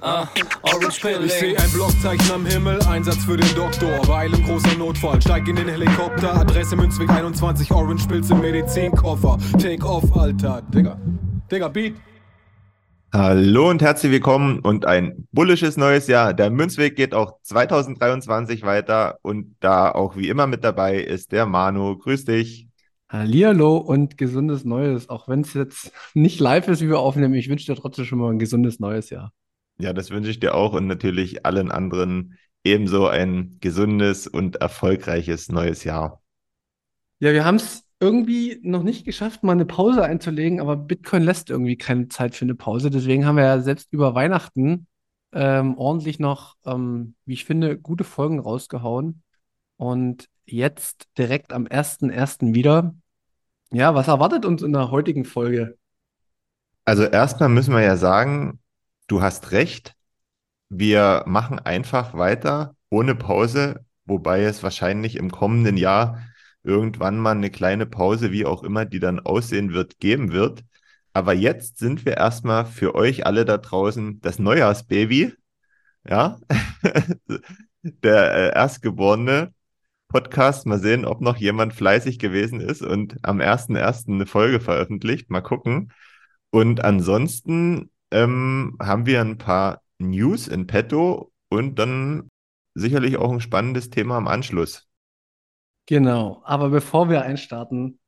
ah, Orange Ich Pilling. seh ein Blockzeichen am Himmel, Einsatz für den Doktor. Weil im großer Notfall, steig in den Helikopter. Adresse Münzweg 21, Orange Pilz im Medizinkoffer. Take off, Alter. Digga. Digga, Beat. Hallo und herzlich willkommen und ein bullisches neues Jahr. Der Münzweg geht auch 2023 weiter und da auch wie immer mit dabei ist der Manu. Grüß dich. Hallihallo und gesundes Neues. Auch wenn es jetzt nicht live ist, wie wir aufnehmen, ich wünsche dir trotzdem schon mal ein gesundes neues Jahr. Ja, das wünsche ich dir auch und natürlich allen anderen ebenso ein gesundes und erfolgreiches neues Jahr. Ja, wir haben es irgendwie noch nicht geschafft, mal eine Pause einzulegen, aber Bitcoin lässt irgendwie keine Zeit für eine Pause. Deswegen haben wir ja selbst über Weihnachten ähm, ordentlich noch, ähm, wie ich finde, gute Folgen rausgehauen. Und jetzt direkt am 1.1. wieder. Ja, was erwartet uns in der heutigen Folge? Also erstmal müssen wir ja sagen, du hast recht. Wir machen einfach weiter ohne Pause, wobei es wahrscheinlich im kommenden Jahr irgendwann mal eine kleine Pause, wie auch immer die dann aussehen wird, geben wird. Aber jetzt sind wir erstmal für euch alle da draußen das Neujahrsbaby. Ja, der äh, erstgeborene Podcast. Mal sehen, ob noch jemand fleißig gewesen ist und am 1.1. eine Folge veröffentlicht. Mal gucken. Und ansonsten ähm, haben wir ein paar News in petto und dann sicherlich auch ein spannendes Thema am Anschluss. Genau, aber bevor wir einstarten,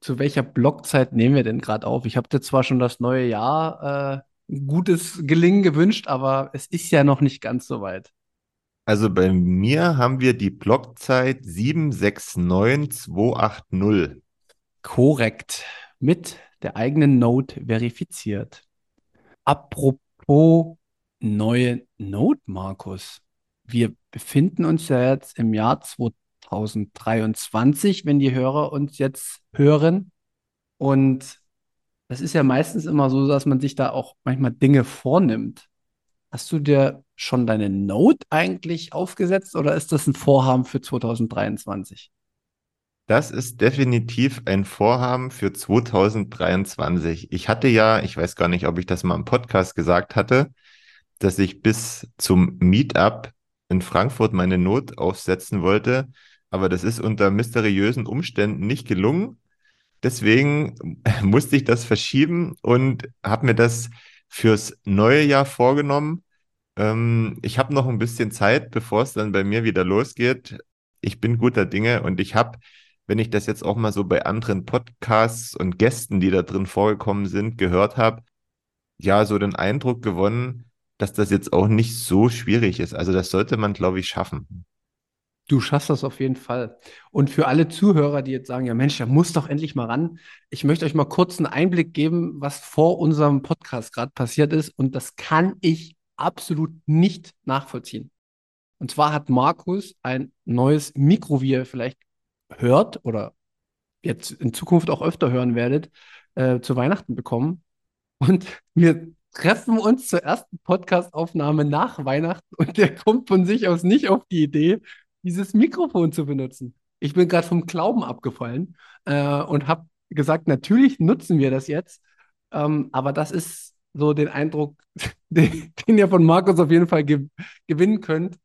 zu welcher Blockzeit nehmen wir denn gerade auf? Ich habe dir zwar schon das neue Jahr äh, gutes Gelingen gewünscht, aber es ist ja noch nicht ganz so weit. Also bei mir haben wir die Blockzeit 769280. Korrekt. Mit der eigenen Note verifiziert. Apropos neue Note, Markus. Wir befinden uns ja jetzt im Jahr 2023, wenn die Hörer uns jetzt hören. Und das ist ja meistens immer so, dass man sich da auch manchmal Dinge vornimmt. Hast du dir schon deine Note eigentlich aufgesetzt oder ist das ein Vorhaben für 2023? Das ist definitiv ein Vorhaben für 2023. Ich hatte ja, ich weiß gar nicht, ob ich das mal im Podcast gesagt hatte, dass ich bis zum Meetup in Frankfurt meine Not aufsetzen wollte, aber das ist unter mysteriösen Umständen nicht gelungen. Deswegen musste ich das verschieben und habe mir das fürs neue Jahr vorgenommen. Ähm, ich habe noch ein bisschen Zeit, bevor es dann bei mir wieder losgeht. Ich bin guter Dinge und ich habe, wenn ich das jetzt auch mal so bei anderen Podcasts und Gästen, die da drin vorgekommen sind, gehört habe, ja, so den Eindruck gewonnen, dass das jetzt auch nicht so schwierig ist. Also das sollte man, glaube ich, schaffen. Du schaffst das auf jeden Fall. Und für alle Zuhörer, die jetzt sagen, ja Mensch, der muss doch endlich mal ran. Ich möchte euch mal kurz einen Einblick geben, was vor unserem Podcast gerade passiert ist. Und das kann ich absolut nicht nachvollziehen. Und zwar hat Markus ein neues Mikro, wie ihr vielleicht hört oder jetzt in Zukunft auch öfter hören werdet, äh, zu Weihnachten bekommen. Und mir treffen uns zur ersten Podcast-Aufnahme nach Weihnachten und der kommt von sich aus nicht auf die Idee, dieses Mikrofon zu benutzen. Ich bin gerade vom Glauben abgefallen äh, und habe gesagt, natürlich nutzen wir das jetzt, ähm, aber das ist so den Eindruck, den, den ihr von Markus auf jeden Fall ge gewinnen könnt.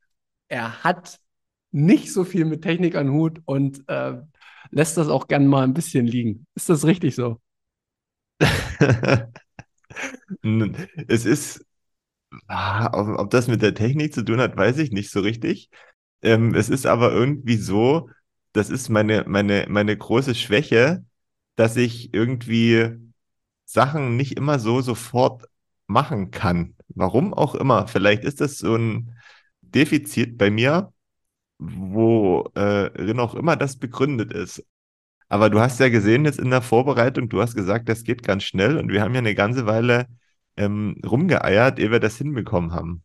Er hat nicht so viel mit Technik an Hut und äh, lässt das auch gern mal ein bisschen liegen. Ist das richtig so? es ist, ah, ob, ob, das mit der Technik zu tun hat, weiß ich nicht so richtig. Ähm, es ist aber irgendwie so, das ist meine, meine, meine große Schwäche, dass ich irgendwie Sachen nicht immer so sofort machen kann. Warum auch immer. Vielleicht ist das so ein Defizit bei mir, worin äh, auch immer das begründet ist. Aber du hast ja gesehen jetzt in der Vorbereitung, du hast gesagt, das geht ganz schnell und wir haben ja eine ganze Weile ähm, rumgeeiert, ehe wir das hinbekommen haben.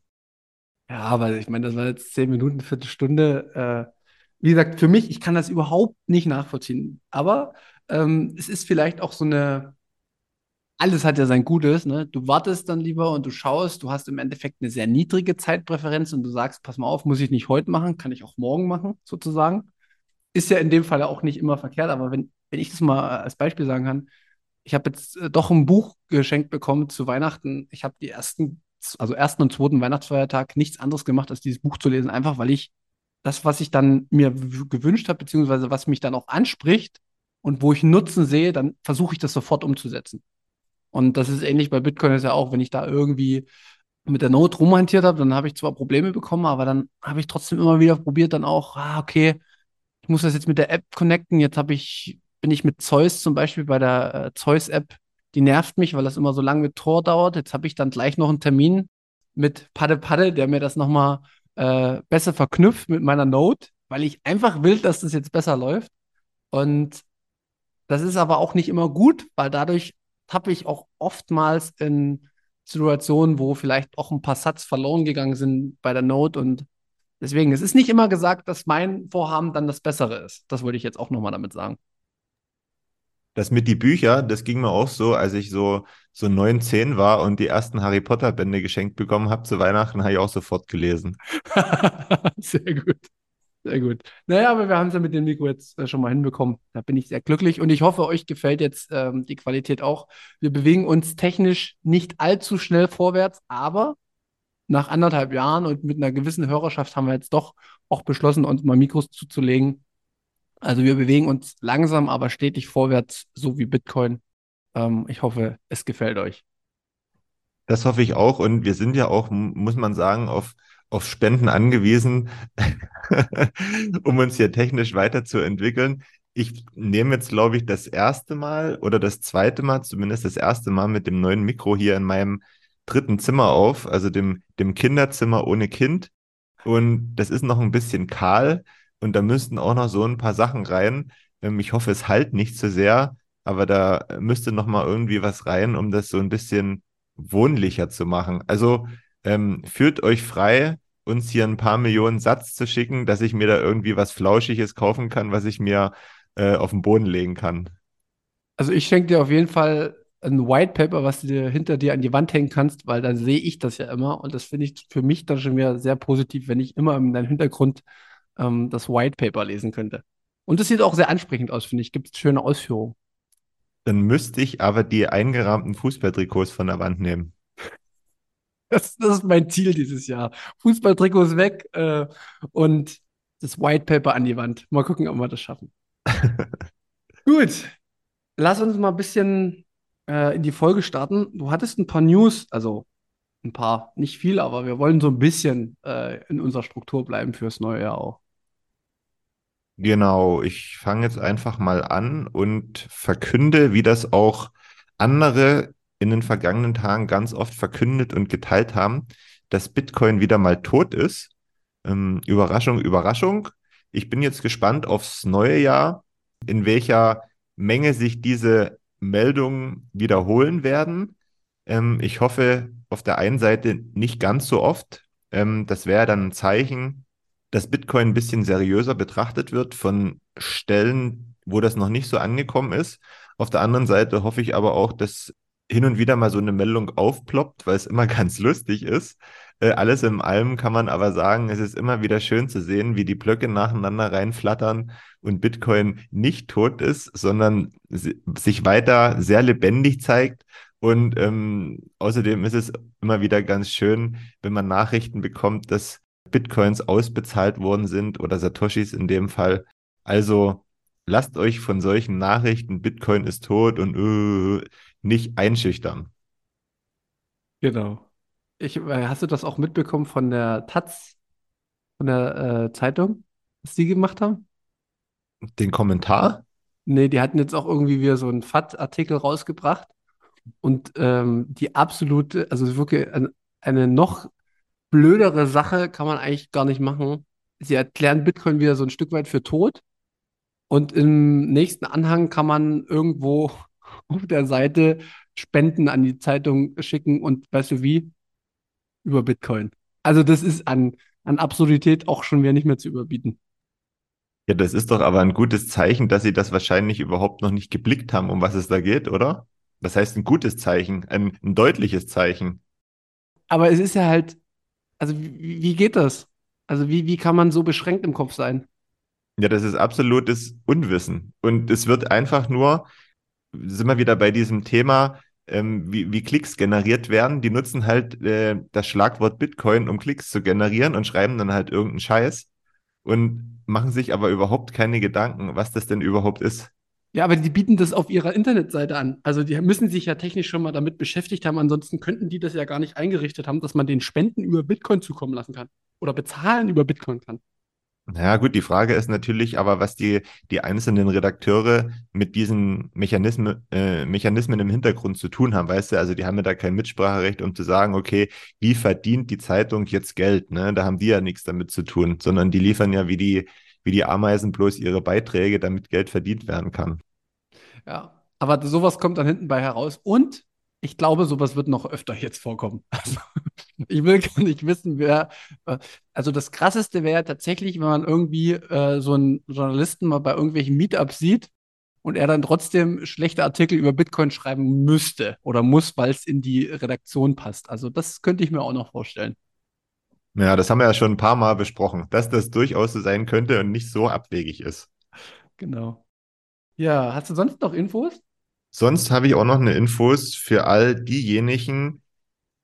Ja, aber ich meine, das war jetzt zehn Minuten, Viertelstunde. Äh, wie gesagt, für mich, ich kann das überhaupt nicht nachvollziehen. Aber ähm, es ist vielleicht auch so eine, alles hat ja sein Gutes, ne? Du wartest dann lieber und du schaust, du hast im Endeffekt eine sehr niedrige Zeitpräferenz und du sagst, pass mal auf, muss ich nicht heute machen, kann ich auch morgen machen, sozusagen ist ja in dem Fall auch nicht immer verkehrt, aber wenn, wenn ich das mal als Beispiel sagen kann, ich habe jetzt äh, doch ein Buch geschenkt bekommen zu Weihnachten. Ich habe die ersten, also ersten und zweiten Weihnachtsfeiertag nichts anderes gemacht, als dieses Buch zu lesen, einfach weil ich das, was ich dann mir gewünscht habe, beziehungsweise was mich dann auch anspricht und wo ich Nutzen sehe, dann versuche ich das sofort umzusetzen. Und das ist ähnlich bei Bitcoin ist ja auch, wenn ich da irgendwie mit der Note rumhantiert habe, dann habe ich zwar Probleme bekommen, aber dann habe ich trotzdem immer wieder probiert, dann auch, ah, okay, ich muss das jetzt mit der App connecten. Jetzt habe ich, bin ich mit Zeus zum Beispiel bei der äh, Zeus-App. Die nervt mich, weil das immer so lange mit Tor dauert. Jetzt habe ich dann gleich noch einen Termin mit Padde Padde, der mir das nochmal äh, besser verknüpft mit meiner Note, weil ich einfach will, dass das jetzt besser läuft. Und das ist aber auch nicht immer gut, weil dadurch habe ich auch oftmals in Situationen, wo vielleicht auch ein paar Satz verloren gegangen sind bei der Note und Deswegen, es ist nicht immer gesagt, dass mein Vorhaben dann das Bessere ist. Das wollte ich jetzt auch nochmal damit sagen. Das mit die Bücher, das ging mir auch so, als ich so, so 9, 10 war und die ersten Harry Potter Bände geschenkt bekommen habe zu Weihnachten, habe ich auch sofort gelesen. Sehr gut. Sehr gut. Naja, aber wir haben es ja mit dem Mikro jetzt äh, schon mal hinbekommen. Da bin ich sehr glücklich und ich hoffe, euch gefällt jetzt ähm, die Qualität auch. Wir bewegen uns technisch nicht allzu schnell vorwärts, aber nach anderthalb Jahren und mit einer gewissen Hörerschaft haben wir jetzt doch auch beschlossen, uns mal Mikros zuzulegen. Also wir bewegen uns langsam, aber stetig vorwärts, so wie Bitcoin. Ähm, ich hoffe, es gefällt euch. Das hoffe ich auch. Und wir sind ja auch, muss man sagen, auf, auf Spenden angewiesen, um uns hier technisch weiterzuentwickeln. Ich nehme jetzt, glaube ich, das erste Mal oder das zweite Mal, zumindest das erste Mal mit dem neuen Mikro hier in meinem dritten Zimmer auf, also dem, dem Kinderzimmer ohne Kind. Und das ist noch ein bisschen kahl und da müssten auch noch so ein paar Sachen rein. Ähm, ich hoffe, es halt nicht zu sehr, aber da müsste noch mal irgendwie was rein, um das so ein bisschen wohnlicher zu machen. Also ähm, fühlt euch frei, uns hier ein paar Millionen Satz zu schicken, dass ich mir da irgendwie was Flauschiges kaufen kann, was ich mir äh, auf den Boden legen kann. Also ich schenke dir auf jeden Fall ein White Paper, was du dir hinter dir an die Wand hängen kannst, weil dann sehe ich das ja immer und das finde ich für mich dann schon wieder sehr positiv, wenn ich immer in deinem Hintergrund ähm, das White Paper lesen könnte. Und das sieht auch sehr ansprechend aus, finde ich. Gibt es schöne Ausführungen. Dann müsste ich aber die eingerahmten Fußballtrikots von der Wand nehmen. Das, das ist mein Ziel dieses Jahr. Fußballtrikots weg äh, und das White Paper an die Wand. Mal gucken, ob wir das schaffen. Gut, lass uns mal ein bisschen äh, in die Folge starten. Du hattest ein paar News, also ein paar, nicht viel, aber wir wollen so ein bisschen äh, in unserer Struktur bleiben fürs neue Jahr auch. Genau, ich fange jetzt einfach mal an und verkünde, wie das auch andere in den vergangenen Tagen ganz oft verkündet und geteilt haben, dass Bitcoin wieder mal tot ist. Ähm, Überraschung, Überraschung. Ich bin jetzt gespannt aufs neue Jahr, in welcher Menge sich diese Meldungen wiederholen werden. Ähm, ich hoffe auf der einen Seite nicht ganz so oft. Ähm, das wäre dann ein Zeichen, dass Bitcoin ein bisschen seriöser betrachtet wird von Stellen, wo das noch nicht so angekommen ist. Auf der anderen Seite hoffe ich aber auch, dass hin und wieder mal so eine Meldung aufploppt, weil es immer ganz lustig ist. Äh, alles in allem kann man aber sagen, es ist immer wieder schön zu sehen, wie die Blöcke nacheinander reinflattern und Bitcoin nicht tot ist, sondern sich weiter sehr lebendig zeigt. Und ähm, außerdem ist es immer wieder ganz schön, wenn man Nachrichten bekommt, dass Bitcoins ausbezahlt worden sind oder Satoshis in dem Fall. Also lasst euch von solchen Nachrichten, Bitcoin ist tot und uh, nicht einschüchtern. Genau. Ich, äh, hast du das auch mitbekommen von der Taz, von der äh, Zeitung, was die gemacht haben? Den Kommentar? Nee, die hatten jetzt auch irgendwie wieder so einen FAT-Artikel rausgebracht und ähm, die absolute, also wirklich eine, eine noch blödere Sache kann man eigentlich gar nicht machen. Sie erklären Bitcoin wieder so ein Stück weit für tot und im nächsten Anhang kann man irgendwo auf der Seite Spenden an die Zeitung schicken und weißt du wie? Über Bitcoin. Also das ist an, an Absurdität auch schon wieder nicht mehr zu überbieten. Ja, das ist doch aber ein gutes Zeichen, dass Sie das wahrscheinlich überhaupt noch nicht geblickt haben, um was es da geht, oder? Das heißt ein gutes Zeichen, ein, ein deutliches Zeichen. Aber es ist ja halt, also wie, wie geht das? Also wie, wie kann man so beschränkt im Kopf sein? Ja, das ist absolutes Unwissen. Und es wird einfach nur, sind wir wieder bei diesem Thema, ähm, wie, wie Klicks generiert werden. Die nutzen halt äh, das Schlagwort Bitcoin, um Klicks zu generieren und schreiben dann halt irgendeinen Scheiß und machen sich aber überhaupt keine Gedanken, was das denn überhaupt ist. Ja, aber die bieten das auf ihrer Internetseite an. Also die müssen sich ja technisch schon mal damit beschäftigt haben. Ansonsten könnten die das ja gar nicht eingerichtet haben, dass man den Spenden über Bitcoin zukommen lassen kann oder bezahlen über Bitcoin kann. Ja, gut, die Frage ist natürlich aber, was die, die einzelnen Redakteure mit diesen Mechanismen, äh, Mechanismen im Hintergrund zu tun haben, weißt du? Also die haben ja da kein Mitspracherecht, um zu sagen, okay, wie verdient die Zeitung jetzt Geld? Ne? Da haben die ja nichts damit zu tun, sondern die liefern ja wie die, wie die Ameisen bloß ihre Beiträge, damit Geld verdient werden kann. Ja, aber sowas kommt dann hinten bei heraus. Und ich glaube, sowas wird noch öfter jetzt vorkommen. Also, ich will gar nicht wissen, wer. Äh, also, das Krasseste wäre tatsächlich, wenn man irgendwie äh, so einen Journalisten mal bei irgendwelchen Meetups sieht und er dann trotzdem schlechte Artikel über Bitcoin schreiben müsste oder muss, weil es in die Redaktion passt. Also, das könnte ich mir auch noch vorstellen. Ja, das haben wir ja schon ein paar Mal besprochen, dass das durchaus so sein könnte und nicht so abwegig ist. Genau. Ja, hast du sonst noch Infos? Sonst habe ich auch noch eine Infos für all diejenigen,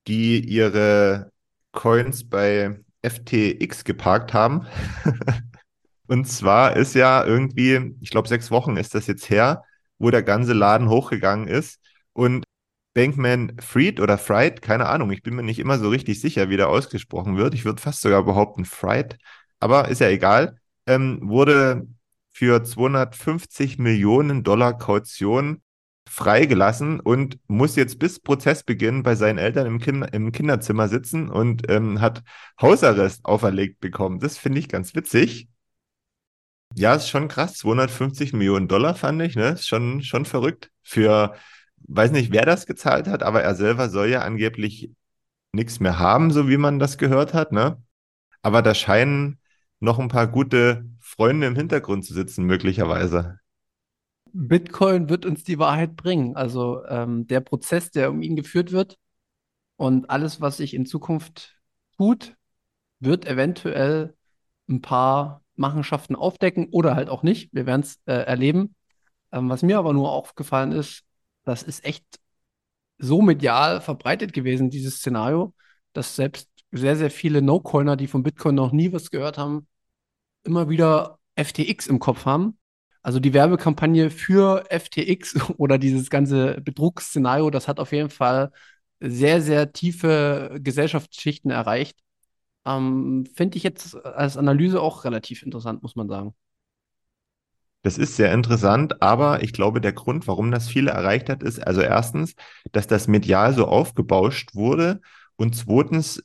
die ihre Coins bei FTX geparkt haben. Und zwar ist ja irgendwie, ich glaube, sechs Wochen ist das jetzt her, wo der ganze Laden hochgegangen ist. Und Bankman Fried oder Fried, keine Ahnung, ich bin mir nicht immer so richtig sicher, wie der ausgesprochen wird. Ich würde fast sogar behaupten Fried, aber ist ja egal. Ähm, wurde für 250 Millionen Dollar Kaution freigelassen und muss jetzt bis Prozessbeginn bei seinen Eltern im, kind im Kinderzimmer sitzen und ähm, hat Hausarrest auferlegt bekommen. Das finde ich ganz witzig. Ja, ist schon krass. 250 Millionen Dollar fand ich, ne? Ist schon, schon verrückt. Für, weiß nicht, wer das gezahlt hat, aber er selber soll ja angeblich nichts mehr haben, so wie man das gehört hat, ne? Aber da scheinen noch ein paar gute Freunde im Hintergrund zu sitzen, möglicherweise. Bitcoin wird uns die Wahrheit bringen. Also ähm, der Prozess, der um ihn geführt wird und alles, was sich in Zukunft tut, wird eventuell ein paar Machenschaften aufdecken oder halt auch nicht. Wir werden es äh, erleben. Ähm, was mir aber nur aufgefallen ist, das ist echt so medial verbreitet gewesen, dieses Szenario, dass selbst sehr, sehr viele No-Coiner, die von Bitcoin noch nie was gehört haben, immer wieder FTX im Kopf haben also die Werbekampagne für FTX oder dieses ganze Betrugsszenario, das hat auf jeden Fall sehr, sehr tiefe Gesellschaftsschichten erreicht. Ähm, Finde ich jetzt als Analyse auch relativ interessant, muss man sagen. Das ist sehr interessant, aber ich glaube, der Grund, warum das viele erreicht hat, ist also erstens, dass das medial so aufgebauscht wurde und zweitens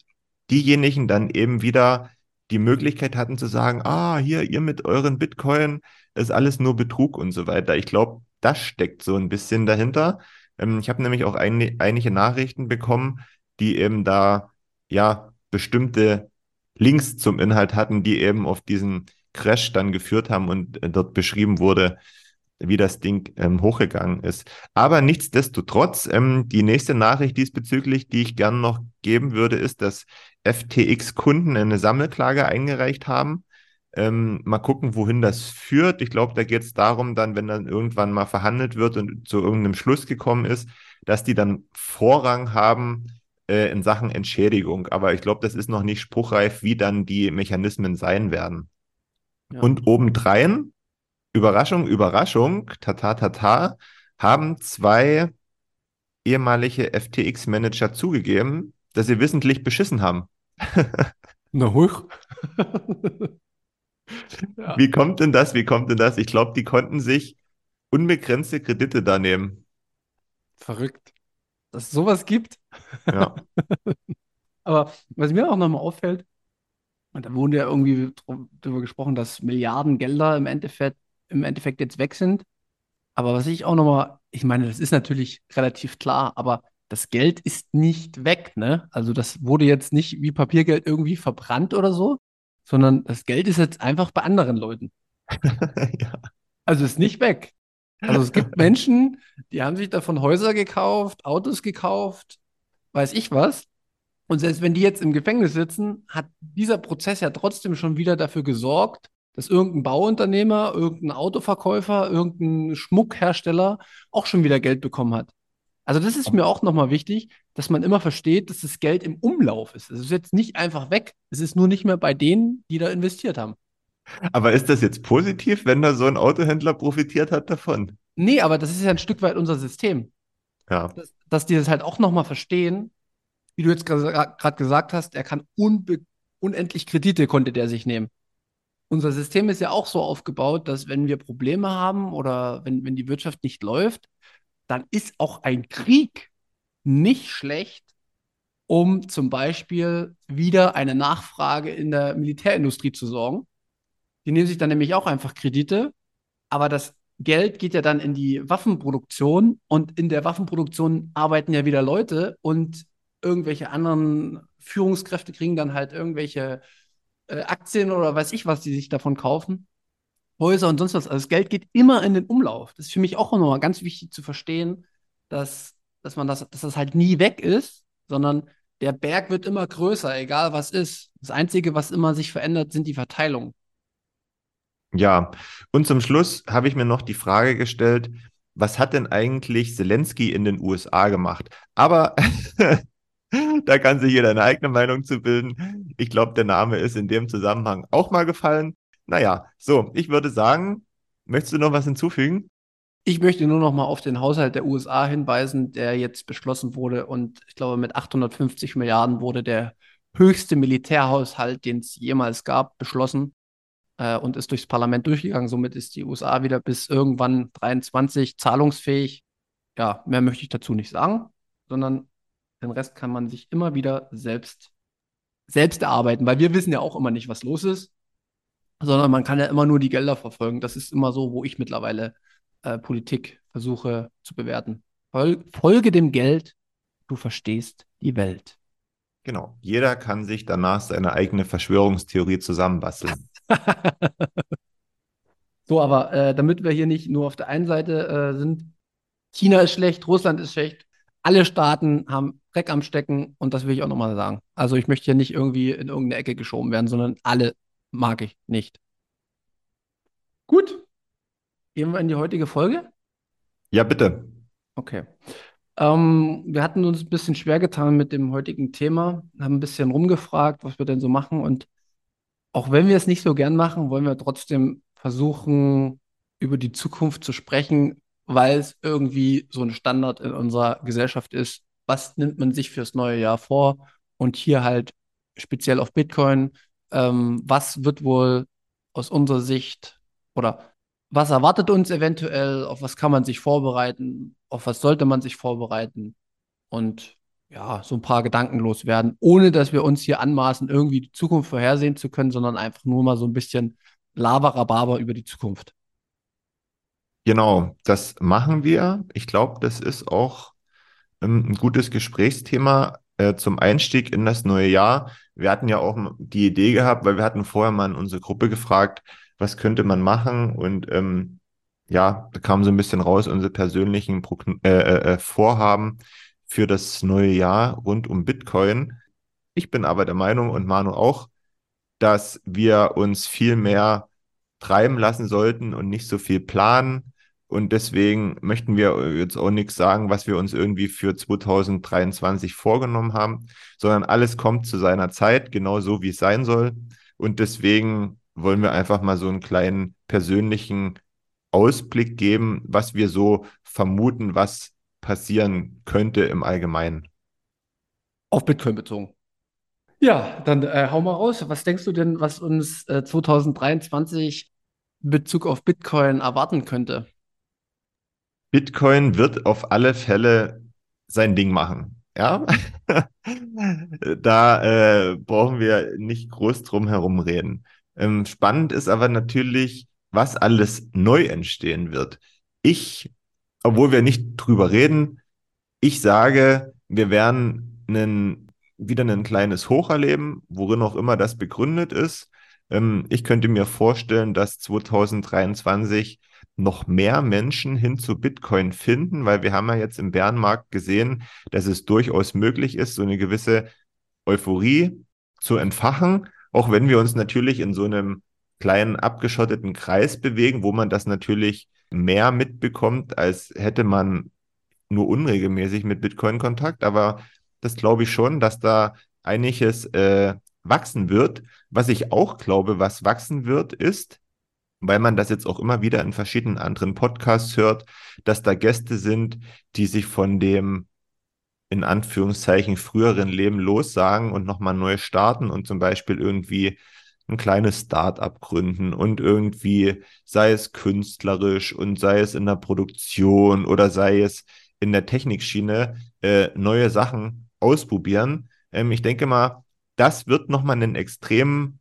diejenigen dann eben wieder die Möglichkeit hatten zu sagen, ah, hier, ihr mit euren Bitcoin, ist alles nur Betrug und so weiter. Ich glaube, das steckt so ein bisschen dahinter. Ähm, ich habe nämlich auch ein, einige Nachrichten bekommen, die eben da, ja, bestimmte Links zum Inhalt hatten, die eben auf diesen Crash dann geführt haben und äh, dort beschrieben wurde, wie das Ding ähm, hochgegangen ist. Aber nichtsdestotrotz, ähm, die nächste Nachricht diesbezüglich, die ich gern noch geben würde, ist, dass FTX-Kunden eine Sammelklage eingereicht haben. Ähm, mal gucken, wohin das führt. Ich glaube, da geht es darum, dann, wenn dann irgendwann mal verhandelt wird und zu irgendeinem Schluss gekommen ist, dass die dann Vorrang haben äh, in Sachen Entschädigung. Aber ich glaube, das ist noch nicht spruchreif, wie dann die Mechanismen sein werden. Ja. Und obendrein Überraschung, Überraschung, tata, tata, haben zwei ehemalige FTX-Manager zugegeben, dass sie wissentlich beschissen haben. Na hoch. ja. Wie kommt denn das? Wie kommt denn das? Ich glaube, die konnten sich unbegrenzte Kredite da nehmen. Verrückt. Dass es sowas gibt. Ja. Aber was mir auch nochmal auffällt, und da wurde ja irgendwie darüber gesprochen, dass Milliarden Gelder im Endeffekt im Endeffekt jetzt weg sind. Aber was ich auch nochmal, ich meine, das ist natürlich relativ klar, aber das Geld ist nicht weg, ne? Also das wurde jetzt nicht wie Papiergeld irgendwie verbrannt oder so, sondern das Geld ist jetzt einfach bei anderen Leuten. ja. Also ist nicht weg. Also es gibt Menschen, die haben sich davon Häuser gekauft, Autos gekauft, weiß ich was. Und selbst wenn die jetzt im Gefängnis sitzen, hat dieser Prozess ja trotzdem schon wieder dafür gesorgt, dass irgendein Bauunternehmer, irgendein Autoverkäufer, irgendein Schmuckhersteller auch schon wieder Geld bekommen hat. Also das ist mir auch nochmal wichtig, dass man immer versteht, dass das Geld im Umlauf ist. Es ist jetzt nicht einfach weg. Es ist nur nicht mehr bei denen, die da investiert haben. Aber ist das jetzt positiv, wenn da so ein Autohändler profitiert hat davon? Nee, aber das ist ja ein Stück weit unser System. Ja. Dass, dass die das halt auch nochmal verstehen, wie du jetzt gerade gesagt hast, er kann unendlich Kredite konnte der sich nehmen unser System ist ja auch so aufgebaut, dass wenn wir Probleme haben oder wenn, wenn die Wirtschaft nicht läuft, dann ist auch ein Krieg nicht schlecht, um zum Beispiel wieder eine Nachfrage in der Militärindustrie zu sorgen. Die nehmen sich dann nämlich auch einfach Kredite, aber das Geld geht ja dann in die Waffenproduktion und in der Waffenproduktion arbeiten ja wieder Leute und irgendwelche anderen Führungskräfte kriegen dann halt irgendwelche äh, Aktien oder weiß ich was, die sich davon kaufen. Häuser und sonst was. Also das Geld geht immer in den Umlauf. Das ist für mich auch nochmal ganz wichtig zu verstehen, dass, dass man das, dass das halt nie weg ist, sondern der Berg wird immer größer, egal was ist. Das Einzige, was immer sich verändert, sind die Verteilungen. Ja, und zum Schluss habe ich mir noch die Frage gestellt, was hat denn eigentlich Zelensky in den USA gemacht? Aber da kann sich jeder eine eigene Meinung zu bilden. Ich glaube, der Name ist in dem Zusammenhang auch mal gefallen. Naja, so, ich würde sagen, möchtest du noch was hinzufügen? Ich möchte nur noch mal auf den Haushalt der USA hinweisen, der jetzt beschlossen wurde. Und ich glaube, mit 850 Milliarden wurde der höchste Militärhaushalt, den es jemals gab, beschlossen äh, und ist durchs Parlament durchgegangen. Somit ist die USA wieder bis irgendwann 23 zahlungsfähig. Ja, mehr möchte ich dazu nicht sagen, sondern den Rest kann man sich immer wieder selbst, selbst erarbeiten, weil wir wissen ja auch immer nicht, was los ist, sondern man kann ja immer nur die Gelder verfolgen. Das ist immer so, wo ich mittlerweile äh, Politik versuche zu bewerten. Fol folge dem Geld, du verstehst die Welt. Genau. Jeder kann sich danach seine eigene Verschwörungstheorie zusammenbasteln. so, aber äh, damit wir hier nicht nur auf der einen Seite äh, sind, China ist schlecht, Russland ist schlecht, alle Staaten haben Dreck am Stecken und das will ich auch nochmal sagen. Also ich möchte hier nicht irgendwie in irgendeine Ecke geschoben werden, sondern alle mag ich nicht. Gut. Gehen wir in die heutige Folge? Ja, bitte. Okay. Ähm, wir hatten uns ein bisschen schwer getan mit dem heutigen Thema, haben ein bisschen rumgefragt, was wir denn so machen. Und auch wenn wir es nicht so gern machen, wollen wir trotzdem versuchen, über die Zukunft zu sprechen, weil es irgendwie so ein Standard in unserer Gesellschaft ist, was nimmt man sich fürs neue Jahr vor und hier halt speziell auf Bitcoin, ähm, was wird wohl aus unserer Sicht oder was erwartet uns eventuell, auf was kann man sich vorbereiten, auf was sollte man sich vorbereiten und ja, so ein paar Gedanken loswerden, ohne dass wir uns hier anmaßen, irgendwie die Zukunft vorhersehen zu können, sondern einfach nur mal so ein bisschen Lavarababer über die Zukunft. Genau, das machen wir. Ich glaube, das ist auch ähm, ein gutes Gesprächsthema äh, zum Einstieg in das neue Jahr. Wir hatten ja auch die Idee gehabt, weil wir hatten vorher mal in unsere Gruppe gefragt, was könnte man machen und ähm, ja, da kam so ein bisschen raus, unsere persönlichen äh, äh, äh, Vorhaben für das neue Jahr rund um Bitcoin. Ich bin aber der Meinung und Manu auch, dass wir uns viel mehr treiben lassen sollten und nicht so viel planen. Und deswegen möchten wir jetzt auch nichts sagen, was wir uns irgendwie für 2023 vorgenommen haben, sondern alles kommt zu seiner Zeit, genau so wie es sein soll. Und deswegen wollen wir einfach mal so einen kleinen persönlichen Ausblick geben, was wir so vermuten, was passieren könnte im Allgemeinen. Auf Bitcoin bezogen. Ja, dann äh, hau mal raus. Was denkst du denn, was uns äh, 2023 in Bezug auf Bitcoin erwarten könnte? Bitcoin wird auf alle Fälle sein Ding machen. Ja, da äh, brauchen wir nicht groß drum herum reden. Ähm, spannend ist aber natürlich, was alles neu entstehen wird. Ich, obwohl wir nicht drüber reden, ich sage, wir werden einen, wieder ein kleines Hoch erleben, worin auch immer das begründet ist. Ähm, ich könnte mir vorstellen, dass 2023 noch mehr Menschen hin zu Bitcoin finden, weil wir haben ja jetzt im Bärenmarkt gesehen, dass es durchaus möglich ist, so eine gewisse Euphorie zu entfachen, auch wenn wir uns natürlich in so einem kleinen abgeschotteten Kreis bewegen, wo man das natürlich mehr mitbekommt, als hätte man nur unregelmäßig mit Bitcoin Kontakt. Aber das glaube ich schon, dass da einiges äh, wachsen wird. Was ich auch glaube, was wachsen wird, ist, weil man das jetzt auch immer wieder in verschiedenen anderen Podcasts hört, dass da Gäste sind, die sich von dem in Anführungszeichen früheren Leben lossagen und nochmal neu starten und zum Beispiel irgendwie ein kleines Start-up gründen und irgendwie, sei es künstlerisch und sei es in der Produktion oder sei es in der Technikschiene, äh, neue Sachen ausprobieren. Ähm, ich denke mal, das wird nochmal einen extremen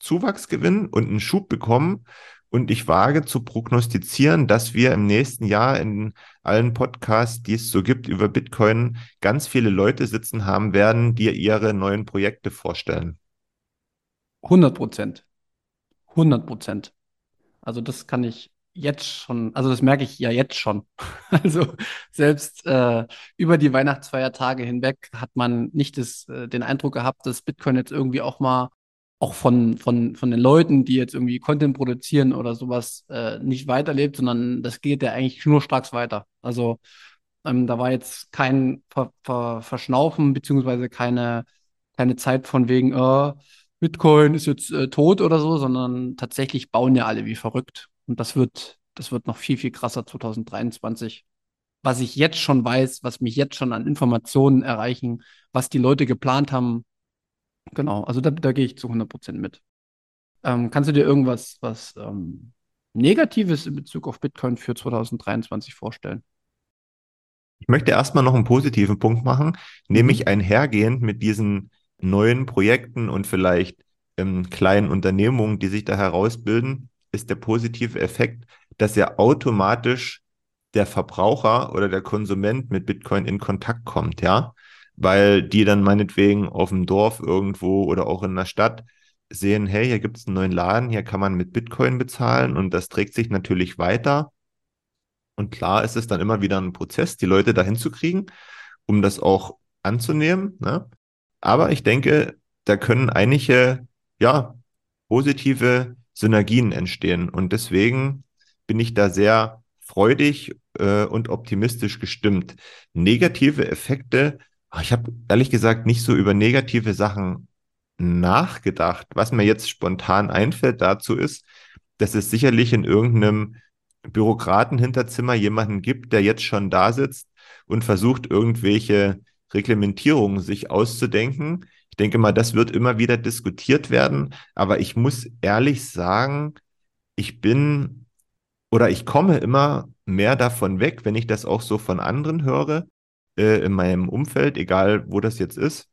Zuwachs gewinnen und einen Schub bekommen. Und ich wage zu prognostizieren, dass wir im nächsten Jahr in allen Podcasts, die es so gibt über Bitcoin, ganz viele Leute sitzen haben werden, die ihre neuen Projekte vorstellen. 100 Prozent. 100 Prozent. Also das kann ich jetzt schon, also das merke ich ja jetzt schon. Also selbst äh, über die Weihnachtsfeiertage hinweg hat man nicht das, äh, den Eindruck gehabt, dass Bitcoin jetzt irgendwie auch mal auch von, von, von den Leuten, die jetzt irgendwie Content produzieren oder sowas, äh, nicht weiterlebt, sondern das geht ja eigentlich schnurstracks weiter. Also ähm, da war jetzt kein Ver Ver Verschnaufen, beziehungsweise keine, keine Zeit von wegen, äh, Bitcoin ist jetzt äh, tot oder so, sondern tatsächlich bauen ja alle wie verrückt. Und das wird, das wird noch viel, viel krasser 2023. Was ich jetzt schon weiß, was mich jetzt schon an Informationen erreichen, was die Leute geplant haben, Genau, also da, da gehe ich zu 100% mit. Ähm, kannst du dir irgendwas was ähm, Negatives in Bezug auf Bitcoin für 2023 vorstellen? Ich möchte erstmal noch einen positiven Punkt machen, nämlich mhm. einhergehend mit diesen neuen Projekten und vielleicht ähm, kleinen Unternehmungen, die sich da herausbilden, ist der positive Effekt, dass ja automatisch der Verbraucher oder der Konsument mit Bitcoin in Kontakt kommt, ja weil die dann meinetwegen auf dem Dorf irgendwo oder auch in der Stadt sehen, hey, hier gibt es einen neuen Laden, hier kann man mit Bitcoin bezahlen und das trägt sich natürlich weiter. Und klar ist es dann immer wieder ein Prozess, die Leute dahin zu kriegen, um das auch anzunehmen. Ne? Aber ich denke, da können einige, ja, positive Synergien entstehen. Und deswegen bin ich da sehr freudig äh, und optimistisch gestimmt. Negative Effekte ich habe ehrlich gesagt nicht so über negative Sachen nachgedacht. Was mir jetzt spontan einfällt dazu ist, dass es sicherlich in irgendeinem Bürokratenhinterzimmer jemanden gibt, der jetzt schon da sitzt und versucht, irgendwelche Reglementierungen sich auszudenken. Ich denke mal, das wird immer wieder diskutiert werden, aber ich muss ehrlich sagen, ich bin oder ich komme immer mehr davon weg, wenn ich das auch so von anderen höre, äh, in meinem Umfeld, egal wo das jetzt ist,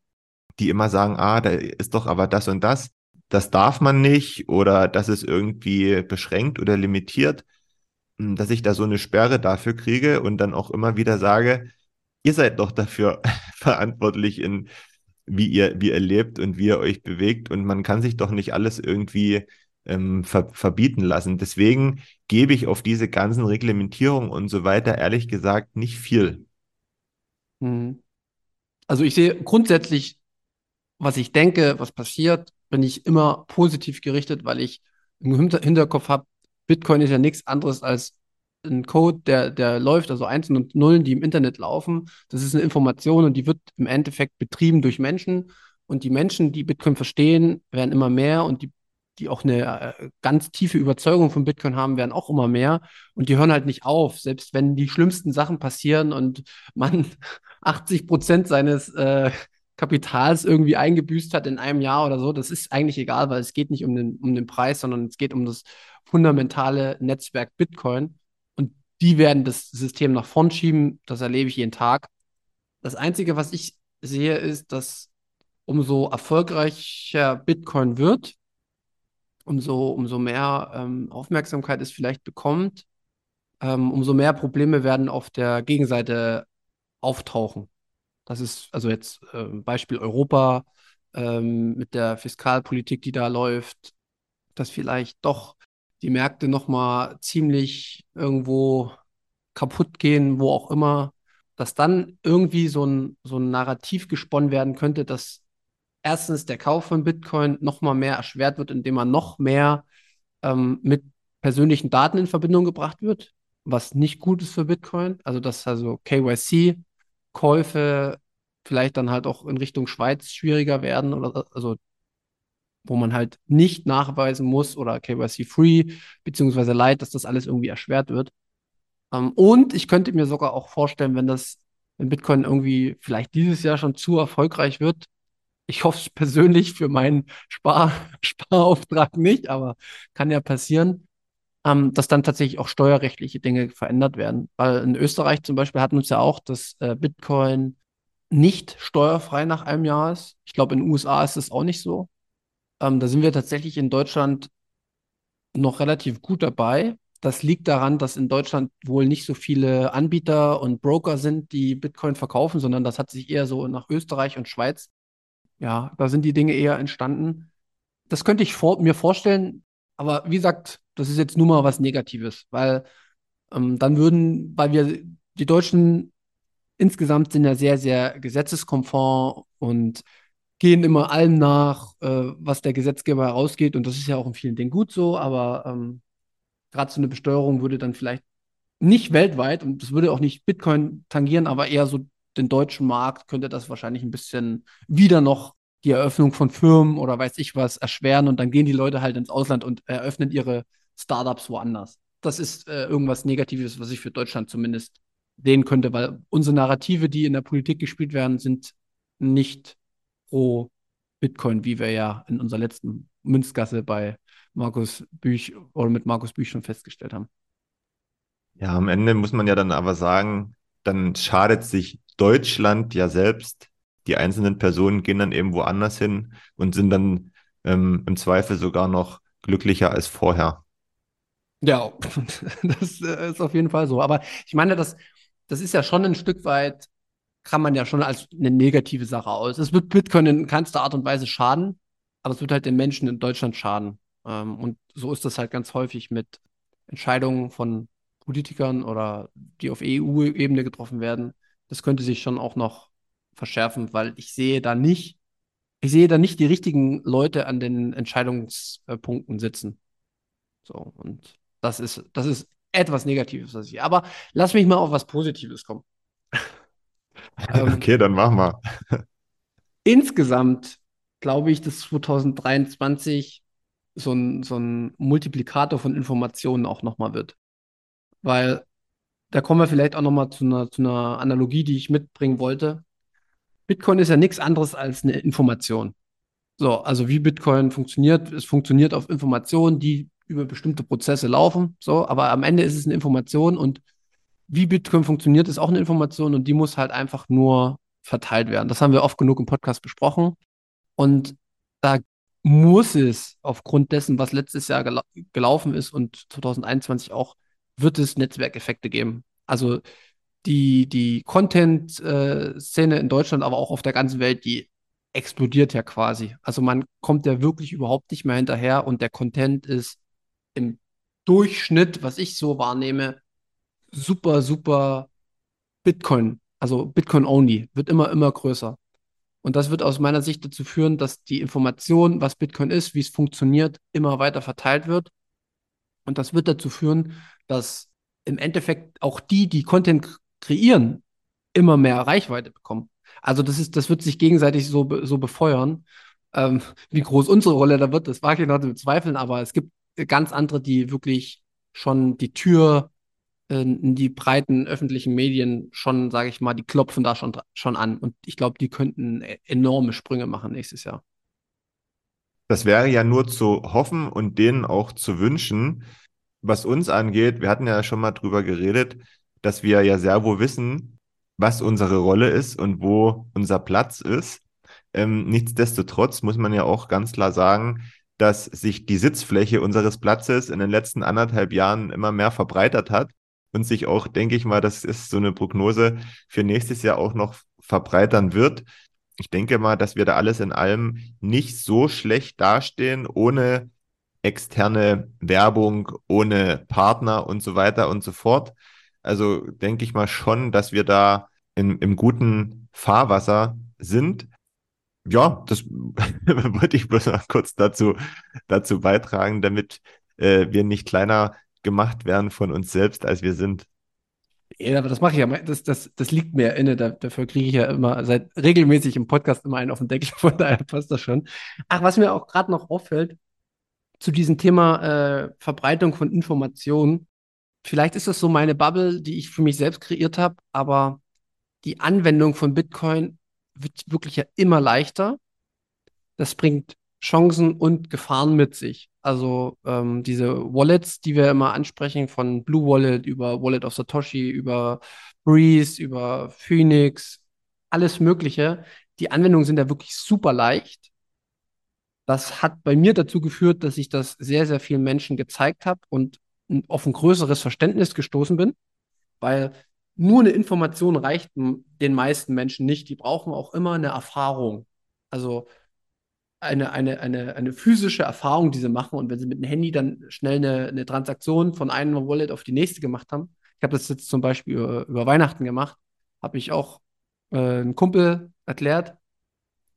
die immer sagen, ah, da ist doch aber das und das, das darf man nicht oder das ist irgendwie beschränkt oder limitiert, hm, dass ich da so eine Sperre dafür kriege und dann auch immer wieder sage, ihr seid doch dafür verantwortlich in wie ihr, wie ihr lebt und wie ihr euch bewegt und man kann sich doch nicht alles irgendwie ähm, ver verbieten lassen. Deswegen gebe ich auf diese ganzen Reglementierungen und so weiter ehrlich gesagt nicht viel. Mhm. Also ich sehe grundsätzlich, was ich denke, was passiert, bin ich immer positiv gerichtet, weil ich im Hinterkopf habe, Bitcoin ist ja nichts anderes als ein Code, der, der läuft, also Einsen und Nullen, die im Internet laufen. Das ist eine Information und die wird im Endeffekt betrieben durch Menschen. Und die Menschen, die Bitcoin verstehen, werden immer mehr und die, die auch eine äh, ganz tiefe Überzeugung von Bitcoin haben, werden auch immer mehr. Und die hören halt nicht auf, selbst wenn die schlimmsten Sachen passieren und man 80 Prozent seines äh, Kapitals irgendwie eingebüßt hat in einem Jahr oder so. Das ist eigentlich egal, weil es geht nicht um den, um den Preis, sondern es geht um das fundamentale Netzwerk Bitcoin. Und die werden das System nach vorn schieben. Das erlebe ich jeden Tag. Das Einzige, was ich sehe, ist, dass umso erfolgreicher Bitcoin wird, umso, umso mehr ähm, Aufmerksamkeit es vielleicht bekommt, ähm, umso mehr Probleme werden auf der Gegenseite auftauchen. Das ist also jetzt äh, Beispiel Europa ähm, mit der Fiskalpolitik, die da läuft, dass vielleicht doch die Märkte nochmal ziemlich irgendwo kaputt gehen, wo auch immer, dass dann irgendwie so ein, so ein Narrativ gesponnen werden könnte, dass erstens der Kauf von Bitcoin nochmal mehr erschwert wird, indem man noch mehr ähm, mit persönlichen Daten in Verbindung gebracht wird, was nicht gut ist für Bitcoin. Also dass also KYC Käufe vielleicht dann halt auch in Richtung Schweiz schwieriger werden oder also wo man halt nicht nachweisen muss oder KYC-free beziehungsweise Light, dass das alles irgendwie erschwert wird. Ähm, und ich könnte mir sogar auch vorstellen, wenn das, wenn Bitcoin irgendwie vielleicht dieses Jahr schon zu erfolgreich wird, ich hoffe es persönlich für meinen Spar Sparauftrag nicht, aber kann ja passieren, ähm, dass dann tatsächlich auch steuerrechtliche Dinge verändert werden. Weil in Österreich zum Beispiel hatten uns ja auch, dass äh, Bitcoin nicht steuerfrei nach einem Jahr ist. Ich glaube, in den USA ist es auch nicht so. Ähm, da sind wir tatsächlich in Deutschland noch relativ gut dabei. Das liegt daran, dass in Deutschland wohl nicht so viele Anbieter und Broker sind, die Bitcoin verkaufen, sondern das hat sich eher so nach Österreich und Schweiz. Ja, da sind die Dinge eher entstanden. Das könnte ich vor mir vorstellen, aber wie gesagt, das ist jetzt nur mal was Negatives, weil ähm, dann würden, weil wir die Deutschen insgesamt sind ja sehr, sehr gesetzeskonform und gehen immer allem nach, äh, was der Gesetzgeber herausgeht. Und das ist ja auch in vielen Dingen gut so, aber ähm, gerade so eine Besteuerung würde dann vielleicht nicht weltweit und das würde auch nicht Bitcoin tangieren, aber eher so den deutschen Markt könnte das wahrscheinlich ein bisschen wieder noch die Eröffnung von Firmen oder weiß ich was erschweren und dann gehen die Leute halt ins Ausland und eröffnen ihre Startups woanders. Das ist äh, irgendwas Negatives, was ich für Deutschland zumindest sehen könnte, weil unsere Narrative, die in der Politik gespielt werden, sind nicht pro Bitcoin, wie wir ja in unserer letzten Münzgasse bei Markus Büch oder mit Markus Büch schon festgestellt haben. Ja, am Ende muss man ja dann aber sagen, dann schadet sich Deutschland ja selbst. Die einzelnen Personen gehen dann eben woanders hin und sind dann ähm, im Zweifel sogar noch glücklicher als vorher. Ja, das äh, ist auf jeden Fall so. Aber ich meine, das, das ist ja schon ein Stück weit, kann man ja schon als eine negative Sache aus. Es wird Bitcoin in keinster Art und Weise schaden, aber es wird halt den Menschen in Deutschland schaden. Ähm, und so ist das halt ganz häufig mit Entscheidungen von Politikern oder die auf EU-Ebene getroffen werden. Das könnte sich schon auch noch verschärfen, weil ich sehe da nicht, ich sehe da nicht die richtigen Leute an den Entscheidungspunkten sitzen. So, und das ist, das ist etwas Negatives, was ich. Aber lass mich mal auf was Positives kommen. okay, dann mach mal. insgesamt glaube ich, dass 2023 so ein, so ein Multiplikator von Informationen auch nochmal wird. Weil da kommen wir vielleicht auch nochmal zu einer, zu einer Analogie, die ich mitbringen wollte. Bitcoin ist ja nichts anderes als eine Information. So, also wie Bitcoin funktioniert, es funktioniert auf Informationen, die über bestimmte Prozesse laufen. So, aber am Ende ist es eine Information und wie Bitcoin funktioniert, ist auch eine Information und die muss halt einfach nur verteilt werden. Das haben wir oft genug im Podcast besprochen. Und da muss es aufgrund dessen, was letztes Jahr gela gelaufen ist und 2021 auch, wird es Netzwerkeffekte geben. Also die, die Content-Szene in Deutschland, aber auch auf der ganzen Welt, die explodiert ja quasi. Also man kommt ja wirklich überhaupt nicht mehr hinterher und der Content ist im Durchschnitt, was ich so wahrnehme, super, super Bitcoin, also Bitcoin only, wird immer, immer größer. Und das wird aus meiner Sicht dazu führen, dass die Information, was Bitcoin ist, wie es funktioniert, immer weiter verteilt wird. Und das wird dazu führen, dass im Endeffekt auch die, die Content kreieren, immer mehr Reichweite bekommen. Also das ist, das wird sich gegenseitig so, so befeuern. Ähm, wie groß unsere Rolle da wird, das wage ich noch zu bezweifeln, aber es gibt ganz andere, die wirklich schon die Tür in die breiten öffentlichen Medien schon, sage ich mal, die klopfen da schon, schon an. Und ich glaube, die könnten e-, enorme Sprünge machen nächstes Jahr. Das wäre ja nur zu hoffen und denen auch zu wünschen. Was uns angeht, wir hatten ja schon mal drüber geredet, dass wir ja sehr wohl wissen, was unsere Rolle ist und wo unser Platz ist. Ähm, nichtsdestotrotz muss man ja auch ganz klar sagen, dass sich die Sitzfläche unseres Platzes in den letzten anderthalb Jahren immer mehr verbreitert hat und sich auch, denke ich mal, das ist so eine Prognose für nächstes Jahr auch noch verbreitern wird. Ich denke mal, dass wir da alles in allem nicht so schlecht dastehen, ohne externe Werbung, ohne Partner und so weiter und so fort. Also denke ich mal schon, dass wir da in, im guten Fahrwasser sind. Ja, das wollte ich bloß noch kurz dazu, dazu beitragen, damit äh, wir nicht kleiner gemacht werden von uns selbst, als wir sind. Ja, aber das mache ich ja. Das, das, das liegt mir inne. Da, dafür kriege ich ja immer seit regelmäßig im Podcast immer einen auf den Deckel. Von daher passt das schon. Ach, was mir auch gerade noch auffällt zu diesem Thema äh, Verbreitung von Informationen. Vielleicht ist das so meine Bubble, die ich für mich selbst kreiert habe, aber die Anwendung von Bitcoin wird wirklich ja immer leichter. Das bringt Chancen und Gefahren mit sich. Also ähm, diese Wallets, die wir immer ansprechen, von Blue Wallet über Wallet of Satoshi, über Breeze, über Phoenix, alles Mögliche. Die Anwendungen sind ja wirklich super leicht. Das hat bei mir dazu geführt, dass ich das sehr, sehr vielen Menschen gezeigt habe und auf ein größeres Verständnis gestoßen bin, weil nur eine Information reicht den meisten Menschen nicht. Die brauchen auch immer eine Erfahrung. Also eine, eine, eine, eine physische Erfahrung, die sie machen. Und wenn sie mit dem Handy dann schnell eine, eine Transaktion von einem Wallet auf die nächste gemacht haben, ich habe das jetzt zum Beispiel über, über Weihnachten gemacht, habe ich auch äh, einem Kumpel erklärt,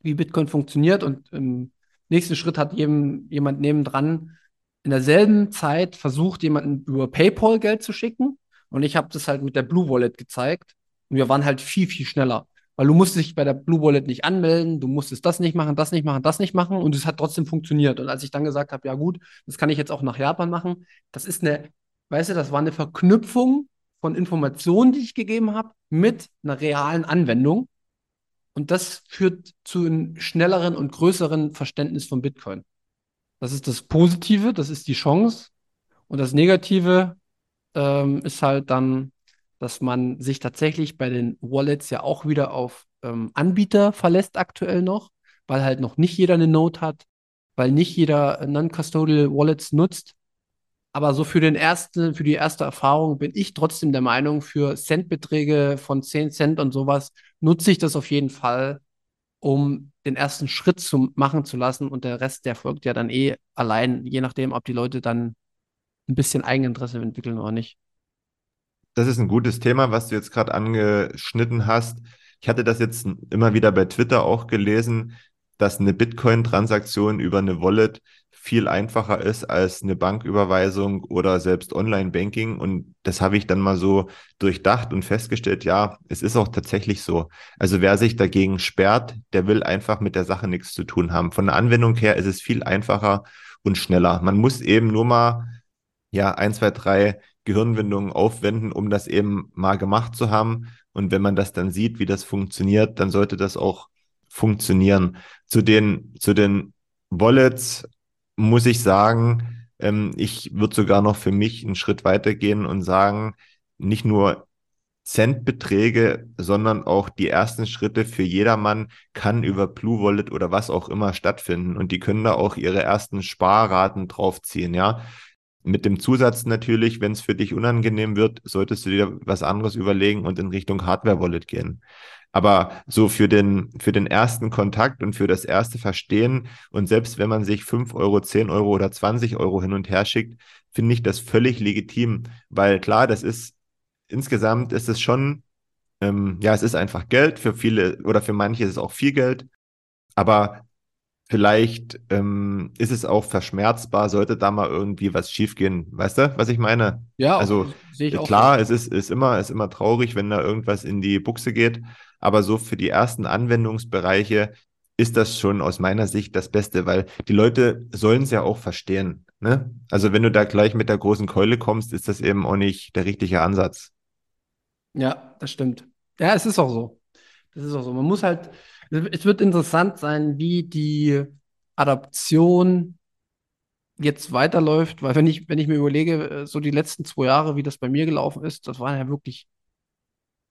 wie Bitcoin funktioniert. Und im nächsten Schritt hat jedem, jemand nebendran in derselben Zeit versucht, jemanden über PayPal Geld zu schicken. Und ich habe das halt mit der Blue Wallet gezeigt. Und wir waren halt viel, viel schneller weil du musst dich bei der Blue Wallet nicht anmelden, du musstest das nicht machen, das nicht machen, das nicht machen und es hat trotzdem funktioniert. Und als ich dann gesagt habe, ja gut, das kann ich jetzt auch nach Japan machen, das ist eine, weißt du, das war eine Verknüpfung von Informationen, die ich gegeben habe, mit einer realen Anwendung. Und das führt zu einem schnelleren und größeren Verständnis von Bitcoin. Das ist das Positive, das ist die Chance. Und das Negative ähm, ist halt dann dass man sich tatsächlich bei den Wallets ja auch wieder auf ähm, Anbieter verlässt aktuell noch, weil halt noch nicht jeder eine Note hat, weil nicht jeder Non-Custodial Wallets nutzt. Aber so für den ersten, für die erste Erfahrung bin ich trotzdem der Meinung, für Centbeträge von 10 Cent und sowas nutze ich das auf jeden Fall, um den ersten Schritt zu machen zu lassen und der Rest, der folgt ja dann eh allein, je nachdem, ob die Leute dann ein bisschen Eigeninteresse entwickeln oder nicht das ist ein gutes Thema, was du jetzt gerade angeschnitten hast. Ich hatte das jetzt immer wieder bei Twitter auch gelesen, dass eine Bitcoin-Transaktion über eine Wallet viel einfacher ist als eine Banküberweisung oder selbst Online-Banking. Und das habe ich dann mal so durchdacht und festgestellt, ja, es ist auch tatsächlich so. Also wer sich dagegen sperrt, der will einfach mit der Sache nichts zu tun haben. Von der Anwendung her ist es viel einfacher und schneller. Man muss eben nur mal, ja, ein, zwei, drei Gehirnwindungen aufwenden, um das eben mal gemacht zu haben. Und wenn man das dann sieht, wie das funktioniert, dann sollte das auch funktionieren. Zu den, zu den Wallets muss ich sagen, ähm, ich würde sogar noch für mich einen Schritt weitergehen und sagen, nicht nur Centbeträge, sondern auch die ersten Schritte für jedermann kann über Blue Wallet oder was auch immer stattfinden. Und die können da auch ihre ersten Sparraten draufziehen, ja. Mit dem Zusatz natürlich, wenn es für dich unangenehm wird, solltest du dir was anderes überlegen und in Richtung Hardware-Wallet gehen. Aber so für den, für den ersten Kontakt und für das erste Verstehen und selbst wenn man sich 5 Euro, 10 Euro oder 20 Euro hin und her schickt, finde ich das völlig legitim, weil klar, das ist insgesamt ist es schon, ähm, ja, es ist einfach Geld für viele oder für manche ist es auch viel Geld, aber vielleicht ähm, ist es auch verschmerzbar, sollte da mal irgendwie was schiefgehen. Weißt du, was ich meine? Ja, also klar, es ist, ist immer, ist immer traurig, wenn da irgendwas in die Buchse geht. Aber so für die ersten Anwendungsbereiche ist das schon aus meiner Sicht das Beste, weil die Leute sollen es ja auch verstehen. Ne? Also wenn du da gleich mit der großen Keule kommst, ist das eben auch nicht der richtige Ansatz. Ja, das stimmt. Ja, es ist auch so. Das ist auch so. Man muss halt, es wird interessant sein, wie die Adaption jetzt weiterläuft, weil wenn ich, wenn ich mir überlege, äh, so die letzten zwei Jahre, wie das bei mir gelaufen ist, das waren ja wirklich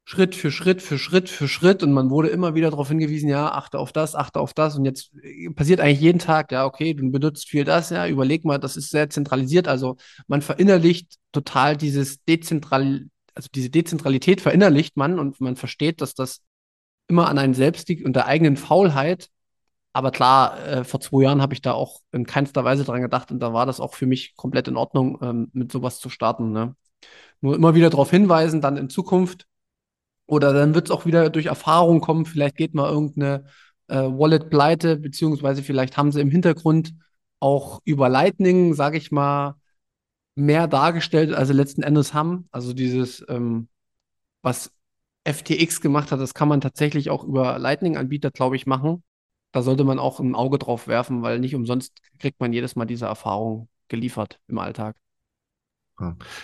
Schritt für Schritt für Schritt für Schritt und man wurde immer wieder darauf hingewiesen, ja, achte auf das, achte auf das und jetzt äh, passiert eigentlich jeden Tag, ja, okay, du benutzt viel das, ja, überleg mal, das ist sehr zentralisiert, also man verinnerlicht total dieses dezentral, also diese Dezentralität verinnerlicht man und man versteht, dass das immer an einen selbst liegt und der eigenen Faulheit. Aber klar, äh, vor zwei Jahren habe ich da auch in keinster Weise dran gedacht und da war das auch für mich komplett in Ordnung, ähm, mit sowas zu starten. Ne? Nur immer wieder darauf hinweisen, dann in Zukunft, oder dann wird es auch wieder durch Erfahrung kommen, vielleicht geht mal irgendeine äh, Wallet pleite, beziehungsweise vielleicht haben sie im Hintergrund auch über Lightning, sage ich mal, mehr dargestellt, als sie letzten Endes haben. Also dieses, ähm, was FTX gemacht hat, das kann man tatsächlich auch über Lightning-Anbieter, glaube ich, machen. Da sollte man auch ein Auge drauf werfen, weil nicht umsonst kriegt man jedes Mal diese Erfahrung geliefert im Alltag.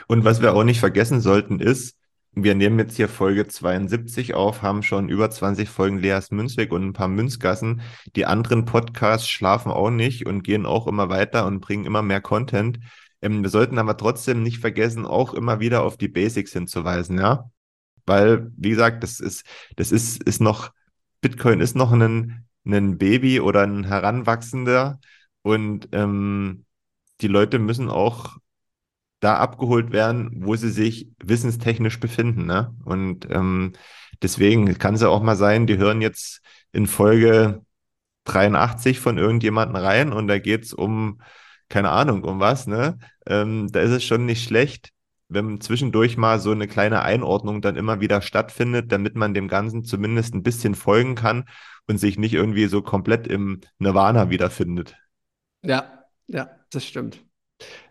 Und was wir auch nicht vergessen sollten, ist, wir nehmen jetzt hier Folge 72 auf, haben schon über 20 Folgen Leas Münzweg und ein paar Münzgassen. Die anderen Podcasts schlafen auch nicht und gehen auch immer weiter und bringen immer mehr Content. Ähm, wir sollten aber trotzdem nicht vergessen, auch immer wieder auf die Basics hinzuweisen, ja. Weil, wie gesagt, das ist, das ist, ist noch, Bitcoin ist noch ein, ein Baby oder ein Heranwachsender und ähm, die Leute müssen auch da abgeholt werden, wo sie sich wissenstechnisch befinden. Ne? Und ähm, deswegen kann es ja auch mal sein, die hören jetzt in Folge 83 von irgendjemanden rein und da geht es um, keine Ahnung, um was, ne? Ähm, da ist es schon nicht schlecht, wenn zwischendurch mal so eine kleine Einordnung dann immer wieder stattfindet, damit man dem Ganzen zumindest ein bisschen folgen kann und sich nicht irgendwie so komplett im Nirvana wiederfindet. Ja, ja, das stimmt.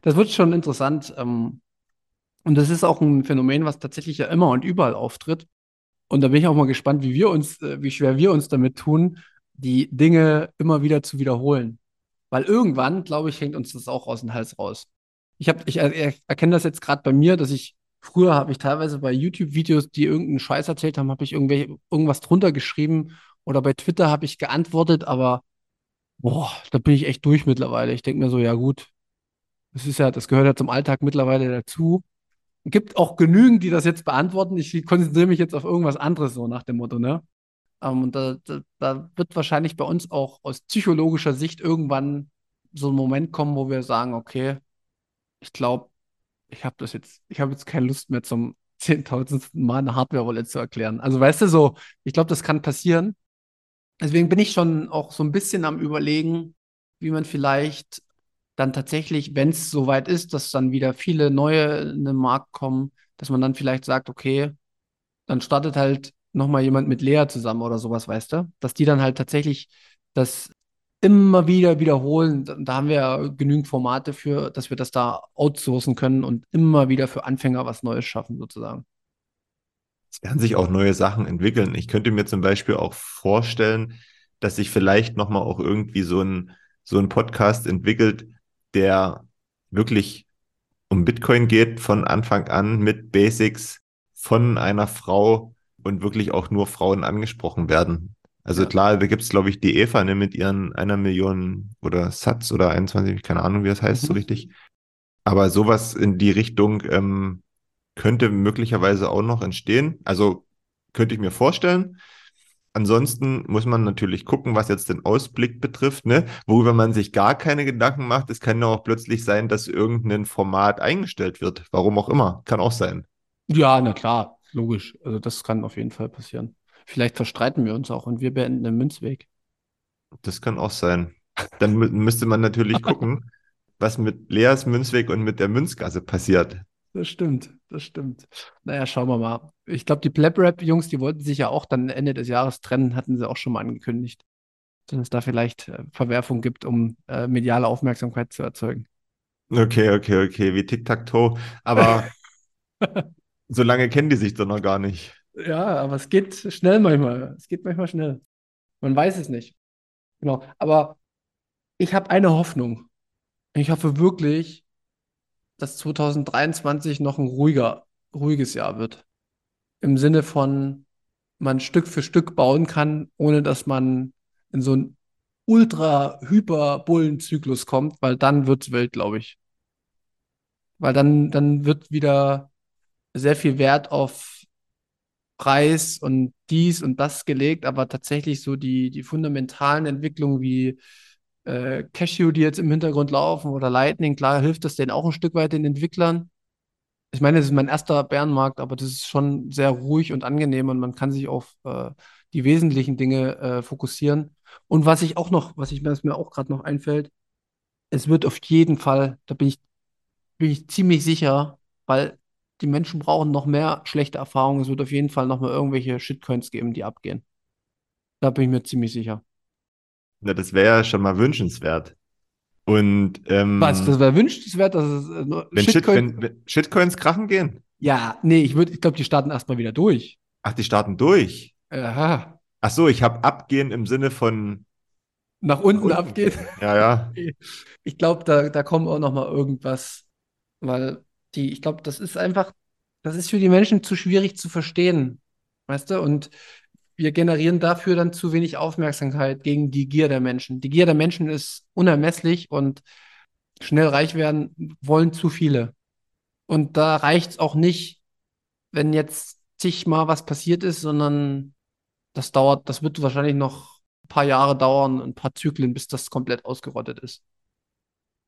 Das wird schon interessant. Ähm, und das ist auch ein Phänomen, was tatsächlich ja immer und überall auftritt. Und da bin ich auch mal gespannt, wie wir uns, äh, wie schwer wir uns damit tun, die Dinge immer wieder zu wiederholen. Weil irgendwann, glaube ich, hängt uns das auch aus dem Hals raus. Ich, hab, ich er, erkenne das jetzt gerade bei mir, dass ich früher habe ich teilweise bei YouTube-Videos, die irgendeinen Scheiß erzählt haben, habe ich irgendwelche, irgendwas drunter geschrieben oder bei Twitter habe ich geantwortet, aber boah, da bin ich echt durch mittlerweile. Ich denke mir so, ja gut, das ist ja, das gehört ja zum Alltag mittlerweile dazu. Es gibt auch genügend, die das jetzt beantworten. Ich konzentriere mich jetzt auf irgendwas anderes, so nach dem Motto, ne? Ähm, und da, da, da wird wahrscheinlich bei uns auch aus psychologischer Sicht irgendwann so ein Moment kommen, wo wir sagen, okay, ich glaube, ich habe das jetzt, ich habe jetzt keine Lust mehr zum 10.000. Mal eine Hardware-Wallet zu erklären. Also weißt du so, ich glaube, das kann passieren. Deswegen bin ich schon auch so ein bisschen am Überlegen, wie man vielleicht dann tatsächlich, wenn es soweit ist, dass dann wieder viele neue in den Markt kommen, dass man dann vielleicht sagt, okay, dann startet halt nochmal jemand mit Lea zusammen oder sowas, weißt du? Dass die dann halt tatsächlich das immer wieder wiederholen. Da haben wir ja genügend Formate für, dass wir das da outsourcen können und immer wieder für Anfänger was Neues schaffen, sozusagen. Es werden sich auch neue Sachen entwickeln. Ich könnte mir zum Beispiel auch vorstellen, dass sich vielleicht nochmal auch irgendwie so ein, so ein Podcast entwickelt, der wirklich um Bitcoin geht von Anfang an mit Basics von einer Frau und wirklich auch nur Frauen angesprochen werden. Also ja. klar, da gibt es, glaube ich, die Eva ne, mit ihren einer Million oder Satz oder 21, keine Ahnung, wie das heißt mhm. so richtig. Aber sowas in die Richtung ähm, könnte möglicherweise auch noch entstehen. Also könnte ich mir vorstellen. Ansonsten muss man natürlich gucken, was jetzt den Ausblick betrifft, ne? Worüber man sich gar keine Gedanken macht. Es kann ja auch plötzlich sein, dass irgendein Format eingestellt wird. Warum auch immer. Kann auch sein. Ja, na klar, logisch. Also das kann auf jeden Fall passieren. Vielleicht verstreiten wir uns auch und wir beenden den Münzweg. Das kann auch sein. Dann mü müsste man natürlich gucken, was mit Leas Münzweg und mit der Münzgasse passiert. Das stimmt, das stimmt. Naja, schauen wir mal. Ich glaube, die Pleb-Rap-Jungs, die wollten sich ja auch dann Ende des Jahres trennen, hatten sie auch schon mal angekündigt. Dass es da vielleicht äh, Verwerfung gibt, um äh, mediale Aufmerksamkeit zu erzeugen. Okay, okay, okay, wie Tic-Tac-Toe. Aber so lange kennen die sich doch noch gar nicht. Ja, aber es geht schnell manchmal. Es geht manchmal schnell. Man weiß es nicht. Genau. Aber ich habe eine Hoffnung. Ich hoffe wirklich, dass 2023 noch ein ruhiger, ruhiges Jahr wird. Im Sinne von, man Stück für Stück bauen kann, ohne dass man in so einen ultra-hyper-Bullenzyklus kommt, weil dann wird es wild, glaube ich. Weil dann, dann wird wieder sehr viel Wert auf Preis und dies und das gelegt, aber tatsächlich so die, die fundamentalen Entwicklungen wie äh, Cashew, die jetzt im Hintergrund laufen oder Lightning, klar hilft das denen auch ein Stück weit den Entwicklern. Ich meine, das ist mein erster Bärenmarkt, aber das ist schon sehr ruhig und angenehm und man kann sich auf äh, die wesentlichen Dinge äh, fokussieren. Und was ich auch noch, was ich was mir auch gerade noch einfällt, es wird auf jeden Fall, da bin ich, bin ich ziemlich sicher, weil die Menschen brauchen noch mehr schlechte Erfahrungen. Es wird auf jeden Fall noch mal irgendwelche Shitcoins geben, die abgehen. Da bin ich mir ziemlich sicher. Na, das wäre ja schon mal wünschenswert. Und ähm, Was, das wäre wünschenswert, dass es äh, nur wenn, Shit, Shitcoins. wenn, wenn Shitcoins krachen gehen? Ja, nee, ich würde, ich glaube, die starten erstmal wieder durch. Ach, die starten durch. Aha. Ach so, ich habe abgehen im Sinne von Nach unten unten. abgeht. ja, ja. Ich glaube, da, da kommt auch noch mal irgendwas, weil die, ich glaube, das ist einfach, das ist für die Menschen zu schwierig zu verstehen, weißt du? Und wir generieren dafür dann zu wenig Aufmerksamkeit gegen die Gier der Menschen. Die Gier der Menschen ist unermesslich und schnell reich werden wollen zu viele. Und da reicht es auch nicht, wenn jetzt zigmal was passiert ist, sondern das dauert, das wird wahrscheinlich noch ein paar Jahre dauern, ein paar Zyklen, bis das komplett ausgerottet ist.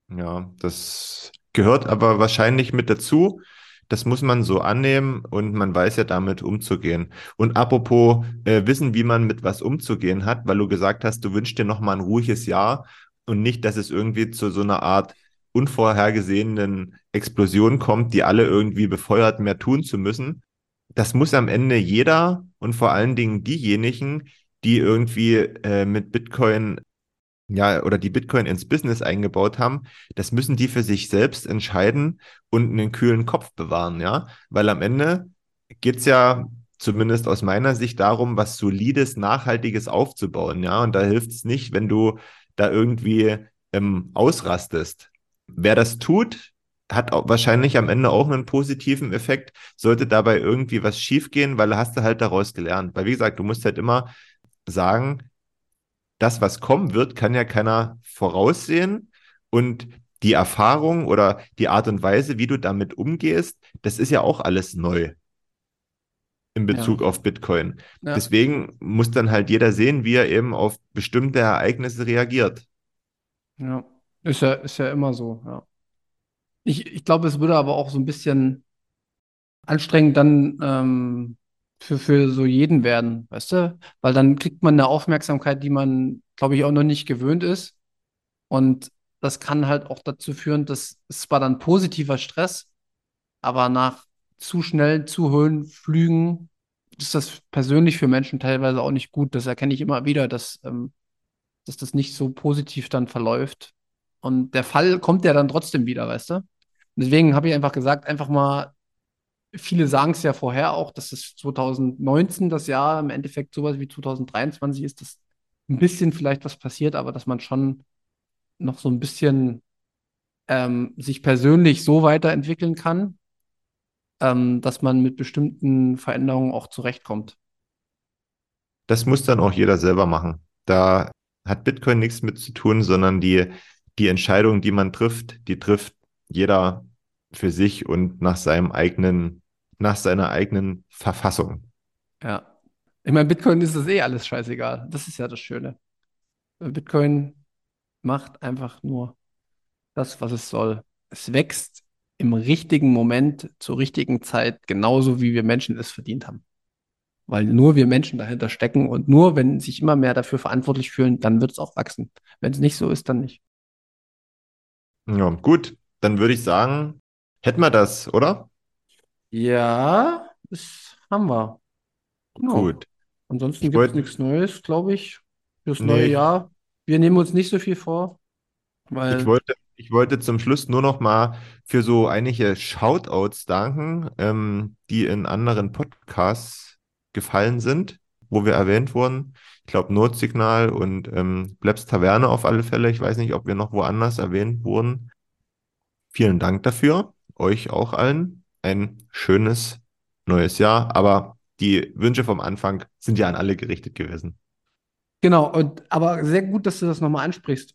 Ja, das gehört aber wahrscheinlich mit dazu. Das muss man so annehmen und man weiß ja damit umzugehen. Und apropos äh, wissen, wie man mit was umzugehen hat, weil du gesagt hast, du wünschst dir noch mal ein ruhiges Jahr und nicht, dass es irgendwie zu so einer Art unvorhergesehenen Explosion kommt, die alle irgendwie befeuert, mehr tun zu müssen. Das muss am Ende jeder und vor allen Dingen diejenigen, die irgendwie äh, mit Bitcoin ja, oder die Bitcoin ins Business eingebaut haben, das müssen die für sich selbst entscheiden und einen kühlen Kopf bewahren, ja. Weil am Ende geht's ja zumindest aus meiner Sicht darum, was Solides, Nachhaltiges aufzubauen, ja. Und da hilft es nicht, wenn du da irgendwie ähm, ausrastest. Wer das tut, hat wahrscheinlich am Ende auch einen positiven Effekt, sollte dabei irgendwie was schiefgehen, weil hast du halt daraus gelernt. Weil wie gesagt, du musst halt immer sagen, das, was kommen wird, kann ja keiner voraussehen. Und die Erfahrung oder die Art und Weise, wie du damit umgehst, das ist ja auch alles neu in Bezug Ja. auf Bitcoin. Ja. Deswegen muss dann halt jeder sehen, wie er eben auf bestimmte Ereignisse reagiert. Ja, ist ja, ist ja immer so, ja. Ich, ich glaube, es würde aber auch so ein bisschen anstrengend dann ähm, für, für so jeden werden, weißt du? Weil dann kriegt man eine Aufmerksamkeit, die man, glaube ich, auch noch nicht gewöhnt ist. Und das kann halt auch dazu führen, dass es zwar dann positiver Stress, aber nach zu schnellen, zu hohen Flügen ist das persönlich für Menschen teilweise auch nicht gut. Das erkenne ich immer wieder, dass, ähm, dass das nicht so positiv dann verläuft. Und der Fall kommt ja dann trotzdem wieder, weißt du? Deswegen habe ich einfach gesagt, einfach mal, viele sagen es ja vorher auch, dass es 2019 das Jahr im Endeffekt sowas wie 2023 ist, dass ein bisschen vielleicht was passiert, aber dass man schon noch so ein bisschen ähm, sich persönlich so weiterentwickeln kann, ähm, dass man mit bestimmten Veränderungen auch zurechtkommt. Das muss dann auch jeder selber machen. Da hat Bitcoin nichts mit zu tun, sondern die, die Entscheidung, die man trifft, die trifft jeder für sich und nach seinem eigenen, nach seiner eigenen Verfassung. Ja. Ich meine, Bitcoin ist das eh alles scheißegal. Das ist ja das Schöne. Bitcoin macht einfach nur das, was es soll. Es wächst im richtigen Moment, zur richtigen Zeit, genauso wie wir Menschen es verdient haben. Weil nur wir Menschen dahinter stecken und nur wenn sich immer mehr dafür verantwortlich fühlen, dann wird es auch wachsen. Wenn es nicht so ist, dann nicht. Ja, gut. Dann würde ich sagen, hätten wir das, oder? Ja, das haben wir. Genau. Gut. Ansonsten gibt es nichts Neues, glaube ich, fürs Nee. neue Jahr. Wir nehmen uns nicht so viel vor, weil Ich wollte, ich wollte zum Schluss nur noch mal für so einige Shoutouts danken, ähm, die in anderen Podcasts gefallen sind, wo wir erwähnt wurden. Ich glaube, Notsignal und ähm, Plebs Taverne auf alle Fälle. Ich weiß nicht, ob wir noch woanders erwähnt wurden. Vielen Dank dafür. Euch auch allen ein schönes neues Jahr. Aber die Wünsche vom Anfang sind ja an alle gerichtet gewesen. Genau, und, aber sehr gut, dass du das nochmal ansprichst.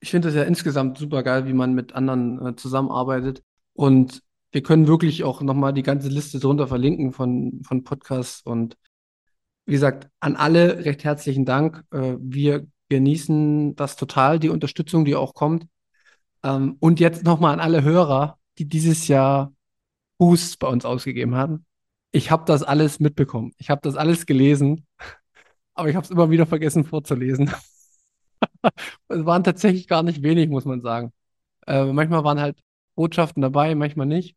Ich finde das ja insgesamt super geil, wie man mit anderen äh, zusammenarbeitet. Und wir können wirklich auch nochmal die ganze Liste drunter verlinken von, von Podcasts. Und wie gesagt, an alle recht herzlichen Dank. Äh, wir genießen das total, die Unterstützung, die auch kommt. Ähm, und jetzt nochmal an alle Hörer, die dieses Jahr Boosts bei uns ausgegeben haben. Ich habe das alles mitbekommen. Ich habe das alles gelesen. Aber ich habe es immer wieder vergessen vorzulesen. Es waren tatsächlich gar nicht wenig, muss man sagen. Äh, manchmal waren halt Botschaften dabei, manchmal nicht.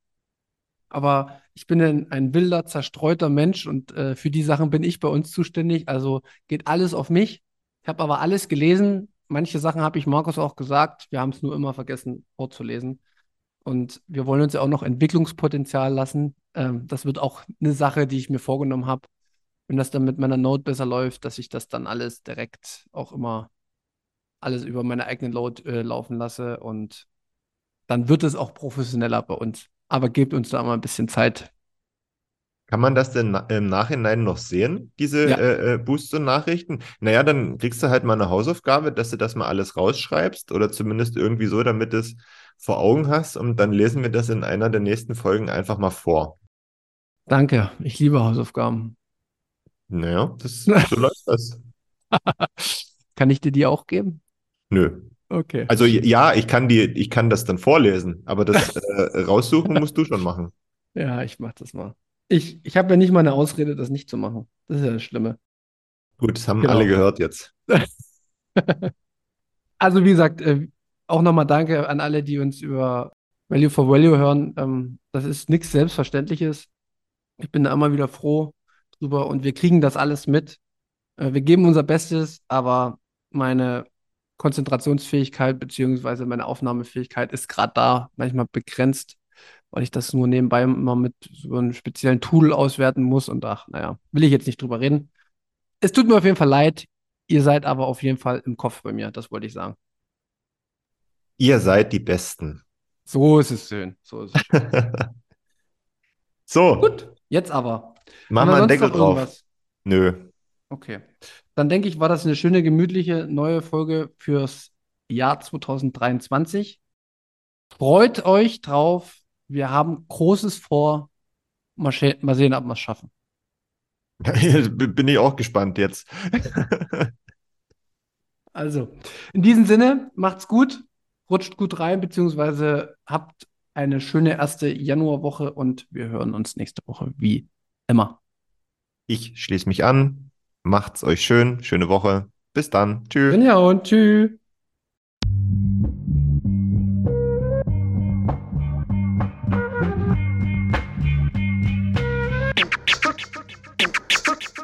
Aber ich bin ein, ein wilder, zerstreuter Mensch und äh, für die Sachen bin ich bei uns zuständig. Also geht alles auf mich. Ich habe aber alles gelesen. Manche Sachen habe ich Markus auch gesagt. Wir haben es nur immer vergessen vorzulesen. Und wir wollen uns ja auch noch Entwicklungspotenzial lassen. Ähm, das wird auch eine Sache, die ich mir vorgenommen habe wenn das dann mit meiner Note besser läuft, dass ich das dann alles direkt auch immer alles über meine eigene Load äh, laufen lasse und dann wird es auch professioneller bei uns. Aber gebt uns da mal ein bisschen Zeit. Kann man das denn im Nachhinein noch sehen, diese Ja. äh, äh, Boosts und Nachrichten? Naja, dann kriegst du halt mal eine Hausaufgabe, dass du das mal alles rausschreibst oder zumindest irgendwie so, damit es vor Augen hast und dann lesen wir das in einer der nächsten Folgen einfach mal vor. Danke, ich liebe Hausaufgaben. Naja, das, so läuft das. Kann ich dir die auch geben? Nö. Okay. Also ja, ich kann die, ich kann das dann vorlesen, aber das äh, raussuchen musst du schon machen. Ja, ich mach das mal. Ich, ich habe ja nicht mal eine Ausrede, das nicht zu machen. Das ist ja das Schlimme. Gut, das haben Genau. alle gehört jetzt. Also wie gesagt, äh, auch nochmal danke an alle, die uns über Value for Value hören. Ähm, das ist nichts Selbstverständliches. Ich bin da immer wieder froh drüber und wir kriegen das alles mit. Äh, wir geben unser Bestes, aber meine Konzentrationsfähigkeit beziehungsweise meine Aufnahmefähigkeit ist gerade da manchmal begrenzt, weil ich das nur nebenbei immer mit so einem speziellen Tool auswerten muss und ach, naja, will ich jetzt nicht drüber reden. Es tut mir auf jeden Fall leid. Ihr seid aber auf jeden Fall im Kopf bei mir, das wollte ich sagen. Ihr seid die Besten. So ist es schön. So ist es schön. So, Gut, jetzt aber. machen wir einen Deckel drauf. Nö. Okay. Dann denke ich, war das eine schöne, gemütliche neue Folge fürs Jahr 2023. Freut euch drauf. Wir haben Großes vor. Mal, mal sehen, ob wir es schaffen. Bin ich auch gespannt jetzt. Also, in diesem Sinne, macht's gut, rutscht gut rein, beziehungsweise habt eine schöne erste Januarwoche und wir hören uns nächste Woche wie immer. Ich schließe mich an. Macht's euch schön. Schöne Woche. Bis dann. Tschüss. Ja, und tschüss.